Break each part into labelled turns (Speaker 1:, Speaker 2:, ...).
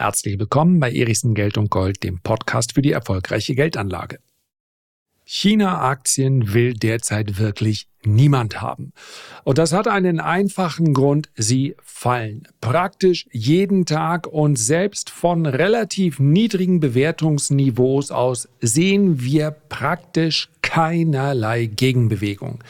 Speaker 1: Herzlich willkommen bei Erichsen Geld und Gold, dem Podcast für die erfolgreiche Geldanlage. China-Aktien will derzeit wirklich niemand haben. Und das hat einen einfachen Grund, sie fallen. Praktisch jeden Tag und selbst von relativ niedrigen Bewertungsniveaus aus sehen wir praktisch keinerlei Gegenbewegung.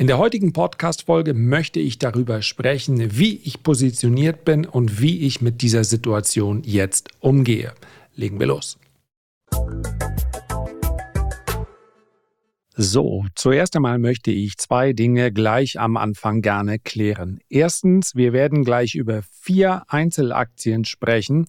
Speaker 1: In der heutigen Podcast-Folge möchte ich darüber sprechen, wie ich positioniert bin und wie ich mit dieser Situation jetzt umgehe. Legen wir los. So, zuerst einmal möchte ich zwei Dinge gleich am Anfang gerne klären. Erstens, wir werden gleich über vier Einzelaktien sprechen.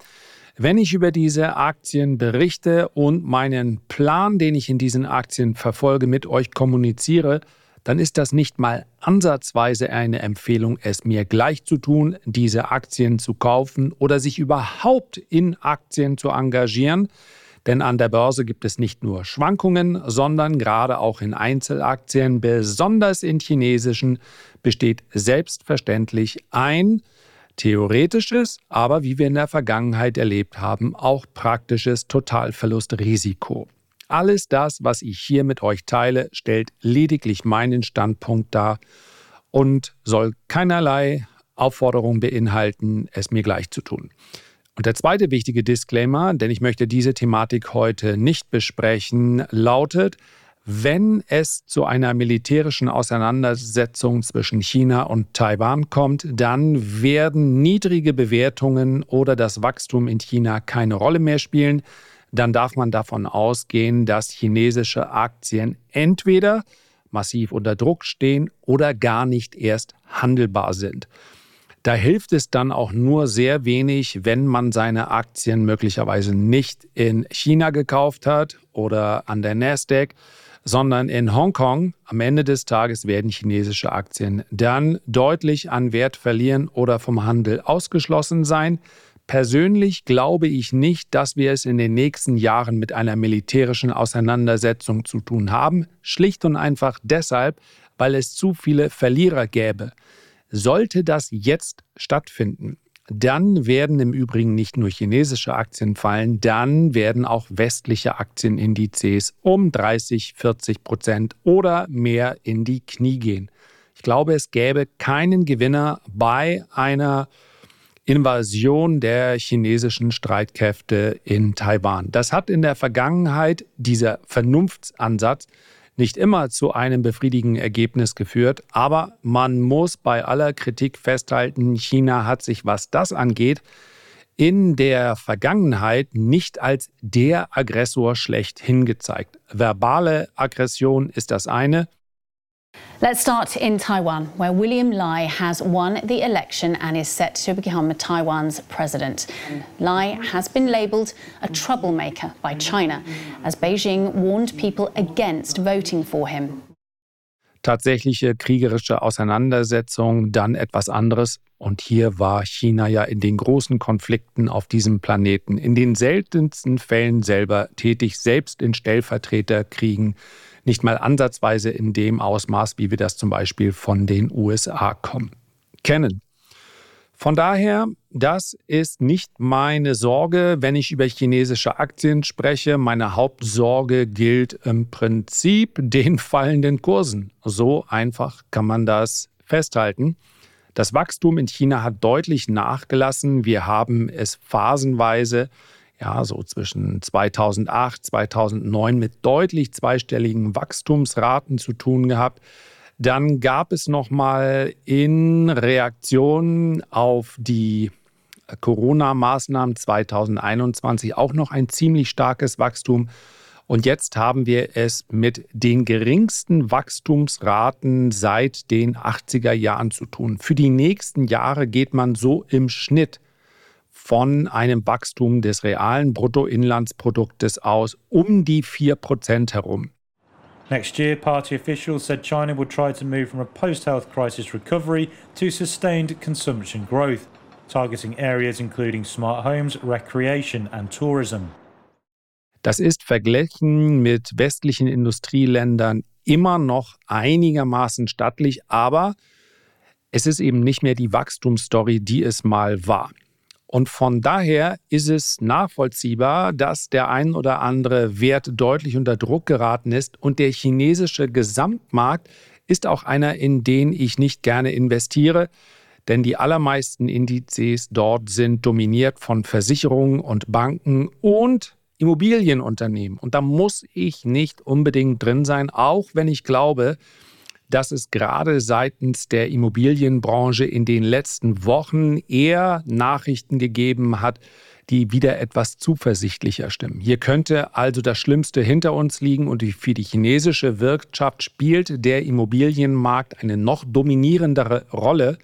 Speaker 1: Wenn ich über diese Aktien berichte und meinen Plan, den ich in diesen Aktien verfolge, mit euch kommuniziere, dann ist das nicht mal ansatzweise eine Empfehlung, es mir gleich zu tun, diese Aktien zu kaufen oder sich überhaupt in Aktien zu engagieren. Denn an der Börse gibt es nicht nur Schwankungen, sondern gerade auch in Einzelaktien, besonders in chinesischen, besteht selbstverständlich ein theoretisches, aber wie wir in der Vergangenheit erlebt haben, auch praktisches Totalverlustrisiko. Alles das, was ich hier mit euch teile, stellt lediglich meinen Standpunkt dar und soll keinerlei Aufforderung beinhalten, es mir gleich zu tun. Und der zweite wichtige Disclaimer, denn ich möchte diese Thematik heute nicht besprechen, lautet, wenn es zu einer militärischen Auseinandersetzung zwischen China und Taiwan kommt, dann werden niedrige Bewertungen oder das Wachstum in China keine Rolle mehr spielen dann darf man davon ausgehen, dass chinesische Aktien entweder massiv unter Druck stehen oder gar nicht erst handelbar sind. Da hilft es dann auch nur sehr wenig, wenn man seine Aktien möglicherweise nicht in China gekauft hat oder an der Nasdaq, sondern in Hongkong. Am Ende des Tages werden chinesische Aktien dann deutlich an Wert verlieren oder vom Handel ausgeschlossen sein. Persönlich glaube ich nicht, dass wir es in den nächsten Jahren mit einer militärischen Auseinandersetzung zu tun haben, schlicht und einfach deshalb, weil es zu viele Verlierer gäbe. Sollte das jetzt stattfinden, dann werden im Übrigen nicht nur chinesische Aktien fallen, dann werden auch westliche Aktienindizes um 30, 40 Prozent oder mehr in die Knie gehen. Ich glaube, es gäbe keinen Gewinner bei einer Invasion der chinesischen Streitkräfte in Taiwan. Das hat in der Vergangenheit dieser Vernunftsansatz nicht immer zu einem befriedigenden Ergebnis geführt, aber man muss bei aller Kritik festhalten, China hat sich, was das angeht, in der Vergangenheit nicht als der Aggressor schlechthin gezeigt. Verbale Aggression ist das eine,
Speaker 2: Let's start in Taiwan, where William Lai has won the election and is set to become Taiwan's president. Lai has been labeled a troublemaker by China, as Beijing warned people against voting for him.
Speaker 1: Tatsächliche kriegerische Auseinandersetzung, dann etwas anderes. Und hier war China ja in den großen Konflikten auf diesem Planeten in den seltensten Fällen selber tätig, selbst in Stellvertreterkriegen nicht mal ansatzweise in dem Ausmaß, wie wir das zum Beispiel von den USA kommen, kennen. Von daher, das ist nicht meine Sorge, wenn ich über chinesische Aktien spreche. Meine Hauptsorge gilt im Prinzip den fallenden Kursen. So einfach kann man das festhalten. Das Wachstum in China hat deutlich nachgelassen. Wir haben es phasenweise ja, so zwischen 2008, 2009 mit deutlich zweistelligen Wachstumsraten zu tun gehabt. Dann gab es nochmal in Reaktion auf die Corona-Maßnahmen 2021 auch noch ein ziemlich starkes Wachstum. Und jetzt haben wir es mit den geringsten Wachstumsraten seit den 80er Jahren zu tun. Für die nächsten Jahre geht man so im Schnitt von einem Wachstum des realen Bruttoinlandsproduktes aus um die 4% herum.
Speaker 3: Next year, party officials said China would try to move from a post health crisis recovery to sustained consumption growth, targeting areas including smart homes, recreation and tourism.
Speaker 1: Das ist verglichen mit westlichen Industrieländern immer noch einigermaßen stattlich, aber es ist eben nicht mehr die Wachstumsstory, die es mal war. Und von daher ist es nachvollziehbar, dass der ein oder andere Wert deutlich unter Druck geraten ist. Und der chinesische Gesamtmarkt ist auch einer, in den ich nicht gerne investiere, denn die allermeisten Indizes dort sind dominiert von Versicherungen und Banken und Immobilienunternehmen. Und da muss ich nicht unbedingt drin sein, auch wenn ich glaube, dass es gerade seitens der Immobilienbranche in den letzten Wochen eher Nachrichten gegeben hat, die wieder etwas zuversichtlicher stimmen. Hier könnte also das Schlimmste hinter uns liegen und für die chinesische Wirtschaft spielt der Immobilienmarkt eine noch dominierendere Rolle,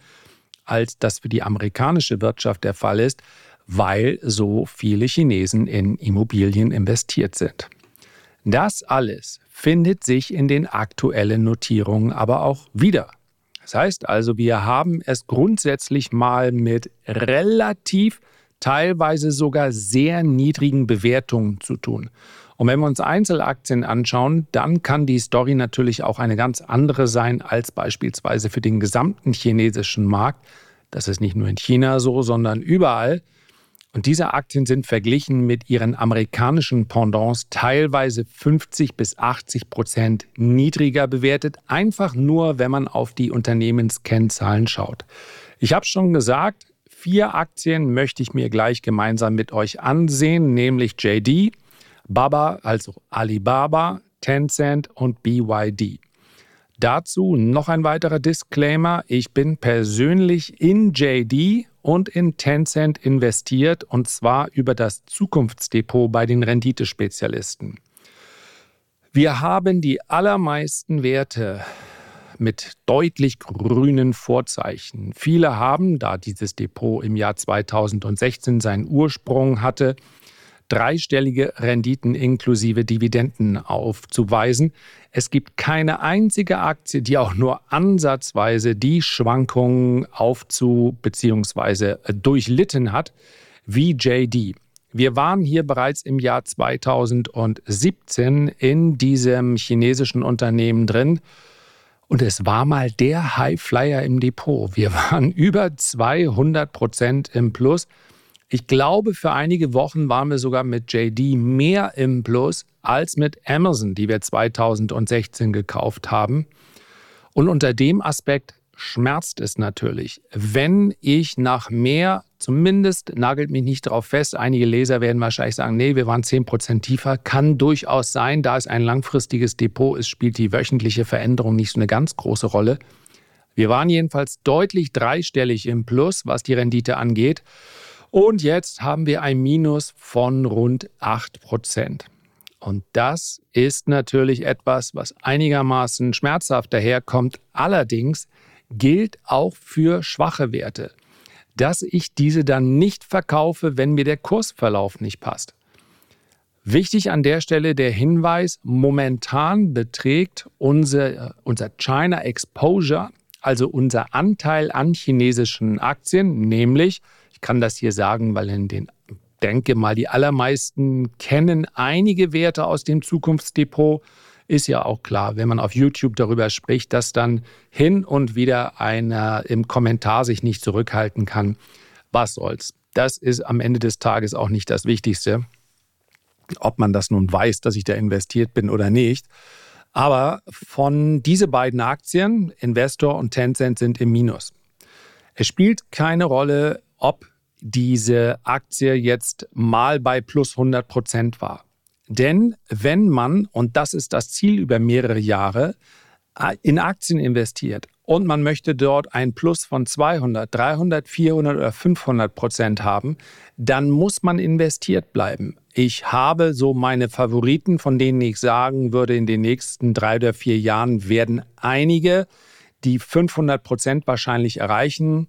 Speaker 1: als das für die amerikanische Wirtschaft der Fall ist, weil so viele Chinesen in Immobilien investiert sind. Das alles findet sich in den aktuellen Notierungen aber auch wieder. Das heißt also, wir haben es grundsätzlich mal mit relativ, teilweise sogar sehr niedrigen Bewertungen zu tun. Und wenn wir uns Einzelaktien anschauen, dann kann die Story natürlich auch eine ganz andere sein als beispielsweise für den gesamten chinesischen Markt. Das ist nicht nur in China so, sondern überall. Und diese Aktien sind verglichen mit ihren amerikanischen Pendants teilweise 50 bis 80 Prozent niedriger bewertet, einfach nur, wenn man auf die Unternehmenskennzahlen schaut. Ich habe schon gesagt, vier Aktien möchte ich mir gleich gemeinsam mit euch ansehen, nämlich JD, Baba, also Alibaba, Tencent und BYD. Dazu noch ein weiterer Disclaimer. Ich bin persönlich in JD und in Tencent investiert und zwar über das Zukunftsdepot bei den Renditespezialisten. Wir haben die allermeisten Werte mit deutlich grünen Vorzeichen. Viele haben, da dieses Depot im Jahr 2016 seinen Ursprung hatte, dreistellige Renditen inklusive Dividenden aufzuweisen. Es gibt keine einzige Aktie, die auch nur ansatzweise die Schwankungen aufzu- bzw. durchlitten hat wie JD. Wir waren hier bereits im Jahr 2017 in diesem chinesischen Unternehmen drin. Und es war mal der Highflyer im Depot. Wir waren über 200 Prozent im Plus. Ich glaube, für einige Wochen waren wir sogar mit JD mehr im Plus als mit Amazon, die wir 2016 gekauft haben. Und unter dem Aspekt schmerzt es natürlich, wenn ich nach mehr, zumindest nagelt mich nicht darauf fest, einige Leser werden wahrscheinlich sagen, nee, wir waren 10% tiefer, kann durchaus sein, da es ein langfristiges Depot ist, spielt die wöchentliche Veränderung nicht so eine ganz große Rolle. Wir waren jedenfalls deutlich dreistellig im Plus, was die Rendite angeht. Und jetzt haben wir ein Minus von rund 8 Prozent. Und das ist natürlich etwas, was einigermaßen schmerzhaft daherkommt. Allerdings gilt auch für schwache Werte, dass ich diese dann nicht verkaufe, wenn mir der Kursverlauf nicht passt. Wichtig an der Stelle der Hinweis, momentan beträgt unser, unser China Exposure, also unser Anteil an chinesischen Aktien, nämlich ich kann das hier sagen, weil in den denke mal, die allermeisten kennen einige Werte aus dem Zukunftsdepot. Ist ja auch klar, wenn man auf YouTube darüber spricht, dass dann hin und wieder einer im Kommentar sich nicht zurückhalten kann. Was soll's? Das ist am Ende des Tages auch nicht das Wichtigste, ob man das nun weiß, dass ich da investiert bin oder nicht. Aber von diese beiden Aktien, Investor und Tencent, sind im Minus. Es spielt keine Rolle, ob diese Aktie jetzt mal bei plus 100 Prozent war. Denn wenn man, und das ist das Ziel über mehrere Jahre, in Aktien investiert und man möchte dort ein Plus von 200, 300, 400 oder 500 Prozent haben, dann muss man investiert bleiben. Ich habe so meine Favoriten, von denen ich sagen würde, in den nächsten drei oder vier Jahren werden einige die 500 Prozent wahrscheinlich erreichen.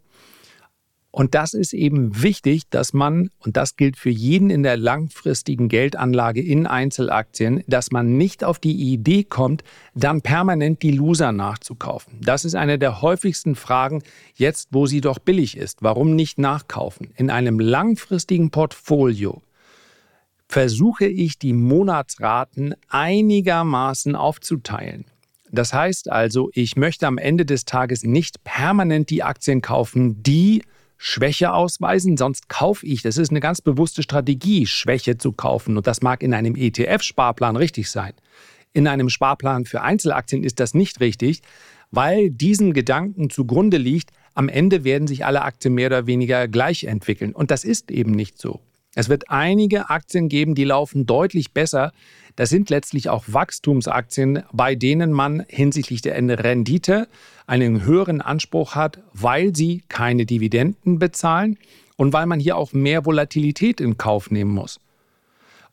Speaker 1: Und das ist eben wichtig, dass man, und das gilt für jeden in der langfristigen Geldanlage in Einzelaktien, dass man nicht auf die Idee kommt, dann permanent die Loser nachzukaufen. Das ist eine der häufigsten Fragen, jetzt wo sie doch billig ist. Warum nicht nachkaufen? In einem langfristigen Portfolio versuche ich die Monatsraten einigermaßen aufzuteilen. Das heißt also, ich möchte am Ende des Tages nicht permanent die Aktien kaufen, die Schwäche ausweisen, sonst kaufe ich. Das ist eine ganz bewusste Strategie, Schwäche zu kaufen. Und das mag in einem ETF-Sparplan richtig sein. In einem Sparplan für Einzelaktien ist das nicht richtig, weil diesem Gedanken zugrunde liegt, am Ende werden sich alle Aktien mehr oder weniger gleich entwickeln. Und das ist eben nicht so. Es wird einige Aktien geben, die laufen deutlich besser. Das sind letztlich auch Wachstumsaktien, bei denen man hinsichtlich der Rendite einen höheren Anspruch hat, weil sie keine Dividenden bezahlen und weil man hier auch mehr Volatilität in Kauf nehmen muss.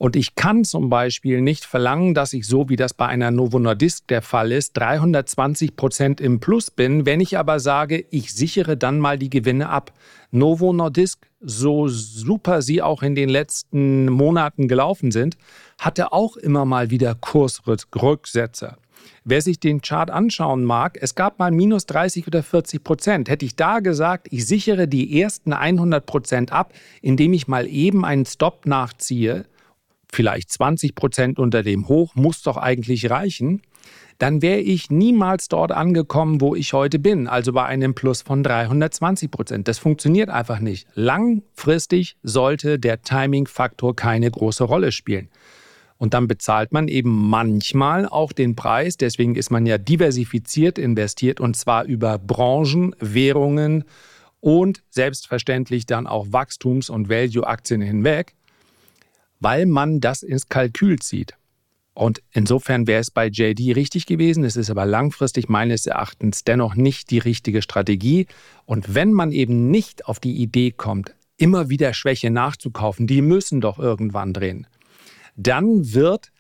Speaker 1: Und ich kann zum Beispiel nicht verlangen, dass ich so wie das bei einer Novo Nordisk der Fall ist, 320 Prozent im Plus bin, wenn ich aber sage, ich sichere dann mal die Gewinne ab. Novo Nordisk, so super sie auch in den letzten Monaten gelaufen sind, hatte auch immer mal wieder Kursrücksetzer. Wer sich den Chart anschauen mag, es gab mal minus 30 oder 40 Prozent. Hätte ich da gesagt, ich sichere die ersten 100 Prozent ab, indem ich mal eben einen Stop nachziehe, vielleicht 20 Prozent unter dem Hoch, muss doch eigentlich reichen, dann wäre ich niemals dort angekommen, wo ich heute bin, also bei einem Plus von 320 Prozent. Das funktioniert einfach nicht. Langfristig sollte der Timing-Faktor keine große Rolle spielen. Und dann bezahlt man eben manchmal auch den Preis, deswegen ist man ja diversifiziert investiert und zwar über Branchen, Währungen und selbstverständlich dann auch Wachstums- und Value-Aktien hinweg weil man das ins Kalkül zieht. Und insofern wäre es bei JD richtig gewesen. Es ist aber langfristig meines Erachtens dennoch nicht die richtige Strategie. Und wenn man eben nicht auf die Idee kommt, immer wieder Schwäche nachzukaufen, die müssen doch irgendwann drehen, dann wird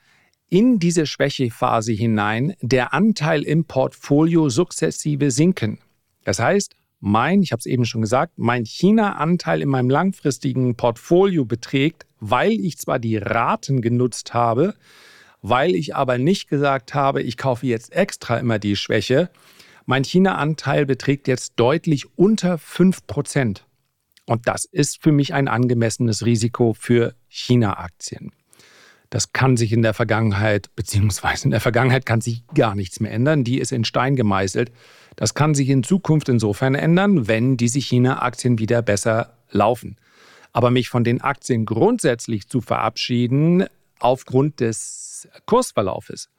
Speaker 1: in diese Schwächephase hinein der Anteil im Portfolio sukzessive sinken. Das heißt, mein, ich habe es eben schon gesagt, mein China-Anteil in meinem langfristigen Portfolio beträgt, weil ich zwar die Raten genutzt habe, weil ich aber nicht gesagt habe, ich kaufe jetzt extra immer die Schwäche. Mein China-Anteil beträgt jetzt deutlich unter 5%. Und das ist für mich ein angemessenes Risiko für China-Aktien. Das kann sich in der Vergangenheit, beziehungsweise in der Vergangenheit kann sich gar nichts mehr ändern. Die ist in Stein gemeißelt. Das kann sich in Zukunft insofern ändern, wenn diese China-Aktien wieder besser laufen. Aber mich von den Aktien grundsätzlich zu verabschieden aufgrund des Kursverlaufes,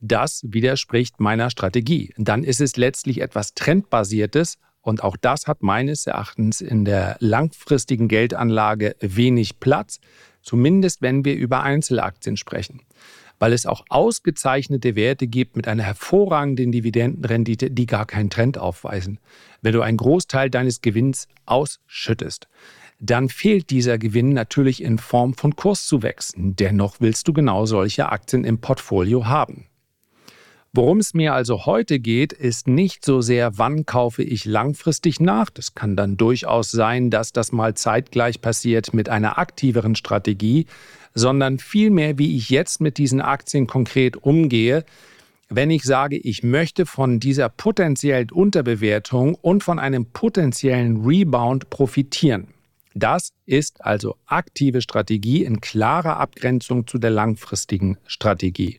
Speaker 1: das widerspricht meiner Strategie. Dann ist es letztlich etwas Trendbasiertes und auch das hat meines Erachtens in der langfristigen Geldanlage wenig Platz zumindest wenn wir über Einzelaktien sprechen, weil es auch ausgezeichnete Werte gibt mit einer hervorragenden Dividendenrendite, die gar keinen Trend aufweisen. Wenn du einen Großteil deines Gewinns ausschüttest, dann fehlt dieser Gewinn natürlich in Form von Kurszuwächsen. Dennoch willst du genau solche Aktien im Portfolio haben. Worum es mir also heute geht, ist nicht so sehr, wann kaufe ich langfristig nach. Das kann dann durchaus sein, dass das mal zeitgleich passiert mit einer aktiveren Strategie, sondern vielmehr, wie ich jetzt mit diesen Aktien konkret umgehe, wenn ich sage, ich möchte von dieser potenziellen Unterbewertung und von einem potenziellen Rebound profitieren. Das ist also aktive Strategie in klarer Abgrenzung zu der langfristigen Strategie.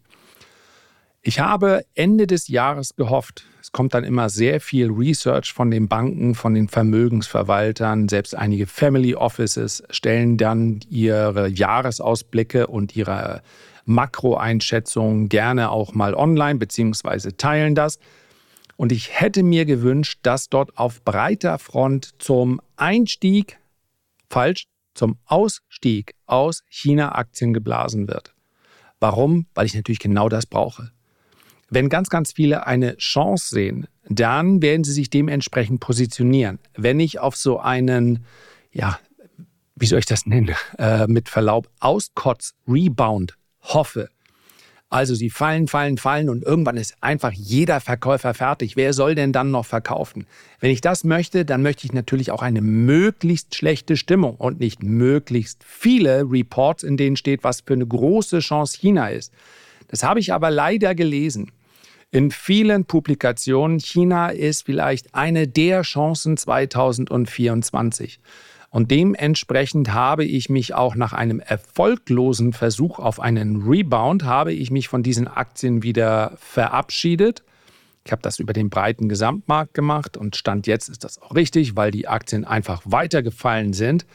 Speaker 1: Ich habe Ende des Jahres gehofft, es kommt dann immer sehr viel Research von den Banken, von den Vermögensverwaltern, selbst einige Family Offices stellen dann ihre Jahresausblicke und ihre Makroeinschätzungen gerne auch mal online beziehungsweise teilen das. Und ich hätte mir gewünscht, dass dort auf breiter Front zum Einstieg, falsch, zum Ausstieg aus China-Aktien geblasen wird. Warum? Weil ich natürlich genau das brauche. Wenn ganz, ganz viele eine Chance sehen, dann werden sie sich dementsprechend positionieren. Wenn ich auf so einen, ja, wie soll ich das nennen, äh, mit Verlaub, Auskotz-Rebound hoffe, also sie fallen, fallen, fallen und irgendwann ist einfach jeder Verkäufer fertig. Wer soll denn dann noch verkaufen? Wenn ich das möchte, dann möchte ich natürlich auch eine möglichst schlechte Stimmung und nicht möglichst viele Reports, in denen steht, was für eine große Chance China ist. Das habe ich aber leider gelesen in vielen Publikationen, China ist vielleicht eine der Chancen 2024. Und dementsprechend habe ich mich auch nach einem erfolglosen Versuch auf einen Rebound, habe ich mich von diesen Aktien wieder verabschiedet Ich habe das über den breiten Gesamtmarkt gemacht und Stand jetzt ist das auch richtig, weil die Aktien einfach weitergefallen sind.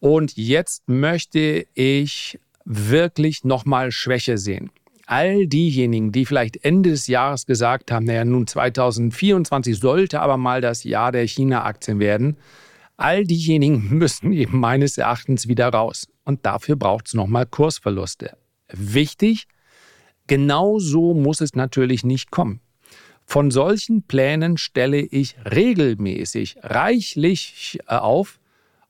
Speaker 1: Und jetzt möchte ich wirklich nochmal Schwäche sehen. All diejenigen, die vielleicht Ende des Jahres gesagt haben, naja, nun 2024 sollte aber mal das Jahr der China-Aktien werden, all diejenigen müssen eben meines Erachtens wieder raus. Und dafür braucht es nochmal Kursverluste. Wichtig, genau so muss es natürlich nicht kommen. Von solchen Plänen stelle ich regelmäßig reichlich äh, auf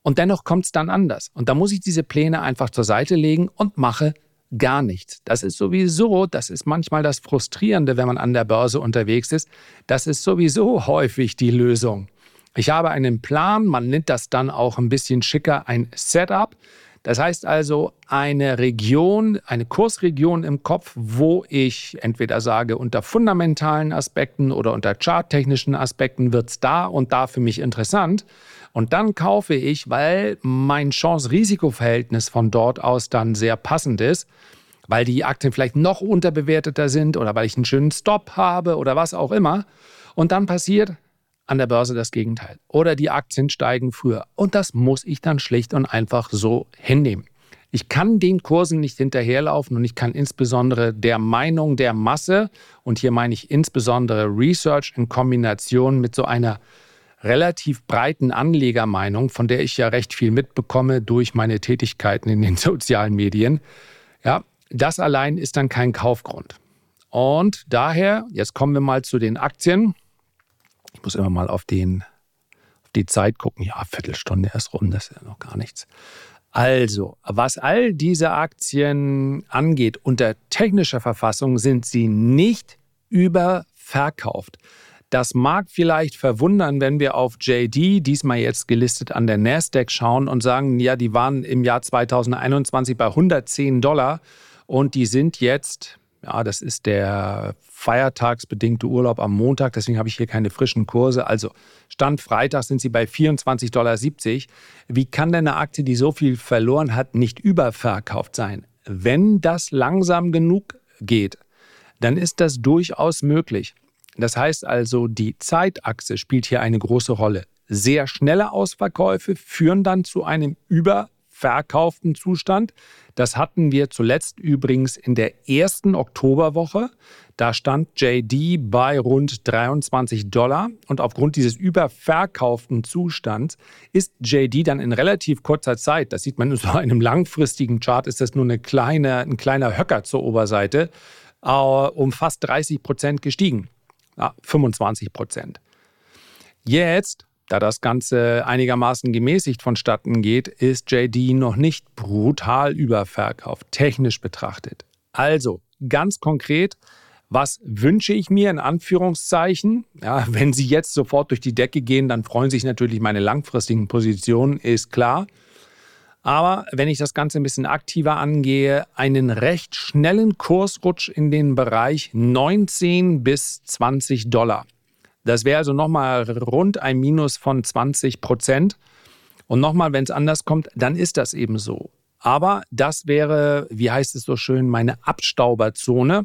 Speaker 1: und dennoch kommt es dann anders. Und da muss ich diese Pläne einfach zur Seite legen und mache gar nichts. Das ist sowieso, das ist manchmal das Frustrierende, wenn man an der Börse unterwegs ist. Das ist sowieso häufig die Lösung. Ich habe einen Plan, man nennt das dann auch ein bisschen schicker ein Setup. Das heißt also eine Region, eine Kursregion im Kopf, wo ich entweder sage, unter fundamentalen Aspekten oder unter charttechnischen Aspekten wird es da und da für mich interessant. Und dann kaufe ich, weil mein Chance-Risiko-Verhältnis von dort aus dann sehr passend ist, weil die Aktien vielleicht noch unterbewerteter sind oder weil ich einen schönen Stop habe oder was auch immer. Und dann passiert, an der Börse das Gegenteil. Oder die Aktien steigen früher. Und das muss ich dann schlicht und einfach so hinnehmen. Ich kann den Kursen nicht hinterherlaufen und ich kann insbesondere der Meinung der Masse, und hier meine ich insbesondere Research in Kombination mit so einer relativ breiten Anlegermeinung, von der ich ja recht viel mitbekomme durch meine Tätigkeiten in den sozialen Medien, ja, das allein ist dann kein Kaufgrund. Und daher, jetzt kommen wir mal zu den Aktien. Muss immer mal auf, den, auf die Zeit gucken. Ja, Viertelstunde erst rum, das ist ja noch gar nichts. Also, was all diese Aktien angeht, unter technischer Verfassung sind sie nicht überverkauft. Das mag vielleicht verwundern, wenn wir auf JD, diesmal jetzt gelistet an der Nasdaq, schauen und sagen, ja, die waren im Jahr 2021 bei 110 Dollar und die sind jetzt ja, das ist der feiertagsbedingte Urlaub am Montag, deswegen habe ich hier keine frischen Kurse. Also Stand Freitag sind sie bei 24,70 Dollar. Wie kann denn eine Aktie, die so viel verloren hat, nicht überverkauft sein? Wenn das langsam genug geht, dann ist das durchaus möglich. Das heißt also, die Zeitachse spielt hier eine große Rolle. Sehr schnelle Ausverkäufe führen dann zu einem überverkauften Zustand. Das hatten wir zuletzt übrigens in der ersten Oktoberwoche. Da stand JD bei rund 23 Dollar und aufgrund dieses überverkauften Zustands ist JD dann in relativ kurzer Zeit, das sieht man in so einem langfristigen Chart, ist das nur eine kleine, ein kleiner Höcker zur Oberseite, äh, um fast 30 Prozent gestiegen. Ja, 25 Prozent. Jetzt da das Ganze einigermaßen gemäßigt vonstatten geht, ist JD noch nicht brutal überverkauft, technisch betrachtet. Also, ganz konkret, was wünsche ich mir in Anführungszeichen? Ja, wenn Sie jetzt sofort durch die Decke gehen, dann freuen sich natürlich meine langfristigen Positionen, ist klar. Aber wenn ich das Ganze ein bisschen aktiver angehe, einen recht schnellen Kursrutsch in den Bereich 19 bis 20 Dollar. Das wäre also nochmal rund ein Minus von 20 Prozent. Und nochmal, wenn es anders kommt, dann ist das eben so. Aber das wäre, wie heißt es so schön, meine Abstauberzone.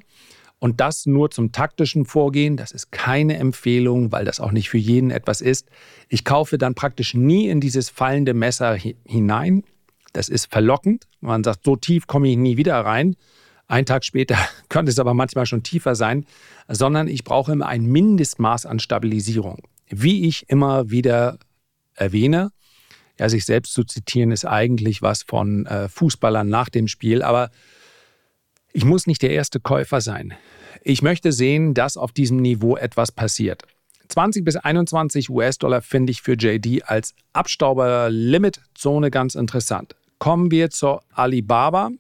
Speaker 1: Und das nur zum taktischen Vorgehen. Das ist keine Empfehlung, weil das auch nicht für jeden etwas ist. Ich kaufe dann praktisch nie in dieses fallende Messer hinein. Das ist verlockend. Man sagt, so tief komme ich nie wieder rein. Ein Tag später könnte es aber manchmal schon tiefer sein, sondern ich brauche immer ein Mindestmaß an Stabilisierung. Wie ich immer wieder erwähne, ja, sich selbst zu zitieren ist eigentlich was von äh, Fußballern nach dem Spiel, aber ich muss nicht der erste Käufer sein. Ich möchte sehen, dass auf diesem Niveau etwas passiert. 20 bis 21 US-Dollar finde ich für JD als Abstauber-Limit-Zone ganz interessant. Kommen wir zur Alibaba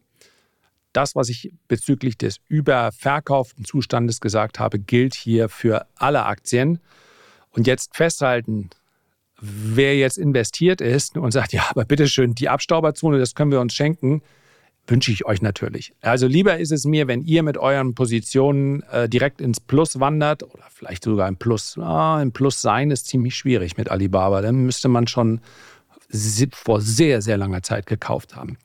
Speaker 1: das, was ich bezüglich des überverkauften Zustandes gesagt habe, gilt hier für alle Aktien. Und jetzt festhalten, wer jetzt investiert ist und sagt, ja, aber bitteschön, die Abstauberzone, das können wir uns schenken, wünsche ich euch natürlich. Also lieber ist es mir, wenn ihr mit euren Positionen äh, direkt ins Plus wandert oder vielleicht sogar im Plus. Ah, Im Plus sein ist ziemlich schwierig mit Alibaba. Dann müsste man schon vor sehr, sehr langer Zeit gekauft haben.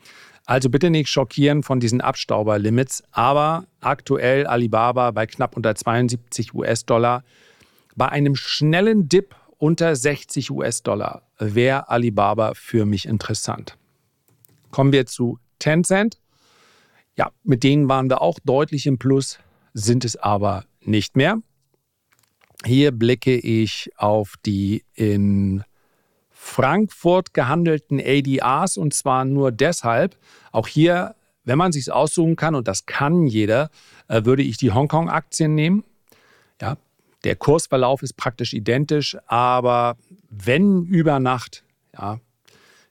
Speaker 1: Also bitte nicht schockieren von diesen Abstauberlimits, aber aktuell Alibaba bei knapp unter 72 US-Dollar. Bei einem schnellen Dip unter 60 US-Dollar wäre Alibaba für mich interessant. Kommen wir zu Tencent. Ja, mit denen waren wir auch deutlich im Plus, sind es aber nicht mehr. Hier blicke ich auf die in Frankfurt gehandelten ADRs und zwar nur deshalb, auch hier, wenn man sich aussuchen kann und das kann jeder, äh, würde ich die Hongkong-Aktien nehmen. Ja, der Kursverlauf ist praktisch identisch, aber wenn über Nacht, ja,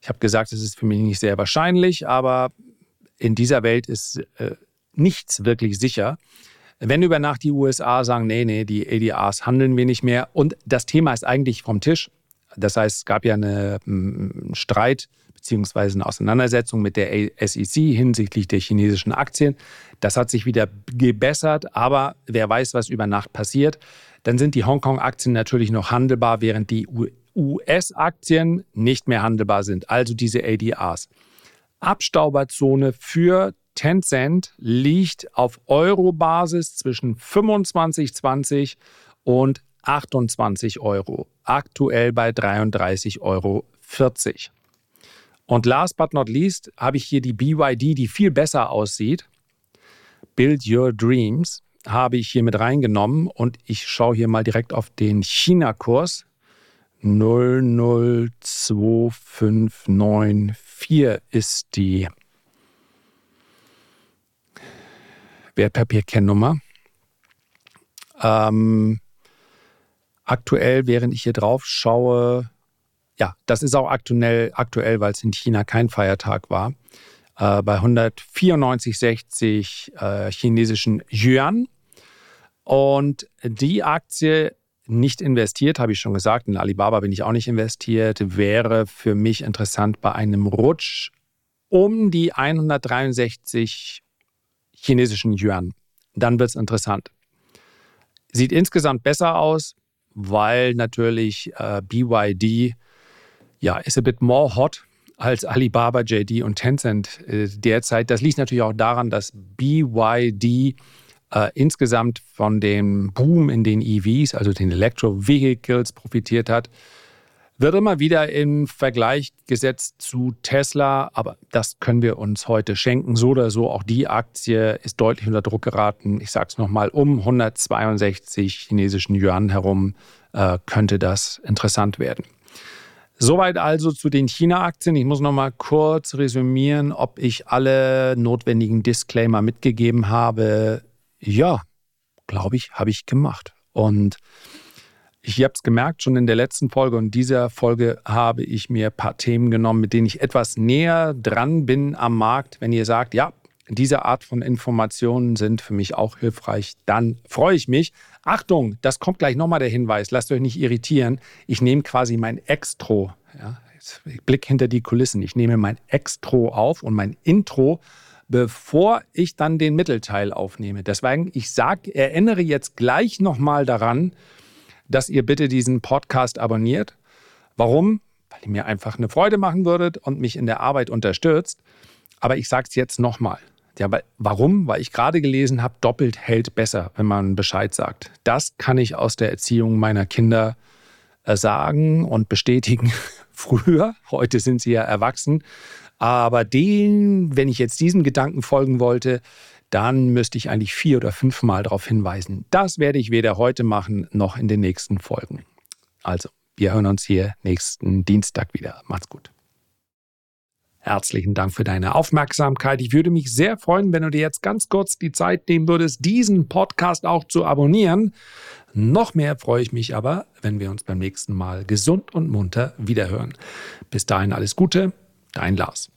Speaker 1: ich habe gesagt, es ist für mich nicht sehr wahrscheinlich, aber in dieser Welt ist äh, nichts wirklich sicher. Wenn über Nacht die USA sagen, nee, nee, die ADRs handeln wir nicht mehr und das Thema ist eigentlich vom Tisch, das heißt, es gab ja einen Streit bzw. eine Auseinandersetzung mit der SEC hinsichtlich der chinesischen Aktien. Das hat sich wieder gebessert, aber wer weiß, was über Nacht passiert. Dann sind die Hongkong-Aktien natürlich noch handelbar, während die US-Aktien nicht mehr handelbar sind, also diese ADRs. Abstauberzone für Tencent liegt auf Euro-Basis zwischen 25,20 und 28 Euro, aktuell bei 33,40 Euro. Und last but not least habe ich hier die BYD, die viel besser aussieht. Build Your Dreams habe ich hier mit reingenommen und ich schaue hier mal direkt auf den China-Kurs. 002594 ist die Wertpapierkennnummer. Ähm, aktuell, während ich hier drauf schaue, ja, das ist auch aktuell, aktuell weil es in China kein Feiertag war, äh, bei 194,60 äh, chinesischen Yuan. Und die Aktie nicht investiert, habe ich schon gesagt, in Alibaba bin ich auch nicht investiert, wäre für mich interessant bei einem Rutsch um die 163 chinesischen Yuan. Dann wird es interessant. Sieht insgesamt besser aus, weil natürlich äh, BYD ja ist a bit more hot als Alibaba, JD und Tencent äh, derzeit. Das liegt natürlich auch daran, dass BYD äh, insgesamt von dem Boom in den EVs, also den Electro Vehicles, profitiert hat wird immer wieder im Vergleich gesetzt zu Tesla, aber das können wir uns heute schenken. So oder so, auch die Aktie ist deutlich unter Druck geraten. Ich sage es nochmal, um 162 chinesischen Yuan herum äh, könnte das interessant werden. Soweit also zu den China-Aktien. Ich muss noch mal kurz resümieren, ob ich alle notwendigen Disclaimer mitgegeben habe. Ja, glaube ich, habe ich gemacht. Und ich habe es gemerkt, schon in der letzten Folge und dieser Folge habe ich mir ein paar Themen genommen, mit denen ich etwas näher dran bin am Markt. Wenn ihr sagt, ja, diese Art von Informationen sind für mich auch hilfreich, dann freue ich mich. Achtung, das kommt gleich nochmal der Hinweis, lasst euch nicht irritieren. Ich nehme quasi mein Extro, ja, ich blicke hinter die Kulissen, ich nehme mein Extro auf und mein Intro, bevor ich dann den Mittelteil aufnehme. Deswegen, ich sage, erinnere jetzt gleich nochmal daran, dass ihr bitte diesen Podcast abonniert. Warum? Weil ihr mir einfach eine Freude machen würdet und mich in der Arbeit unterstützt. Aber ich sage es jetzt nochmal. Ja, warum? Weil ich gerade gelesen habe, doppelt hält besser, wenn man Bescheid sagt. Das kann ich aus der Erziehung meiner Kinder äh, sagen und bestätigen. Früher, heute sind sie ja erwachsen. Aber den, wenn ich jetzt diesem Gedanken folgen wollte, dann müsste ich eigentlich vier oder fünfmal darauf hinweisen. Das werde ich weder heute machen noch in den nächsten Folgen. Also, wir hören uns hier nächsten Dienstag wieder. Macht's gut. Herzlichen Dank für deine Aufmerksamkeit. Ich würde mich sehr freuen, wenn du dir jetzt ganz kurz die Zeit nehmen würdest, diesen Podcast auch zu abonnieren. Noch mehr freue ich mich aber, wenn wir uns beim nächsten Mal gesund und munter wiederhören. Bis dahin alles Gute, dein Lars.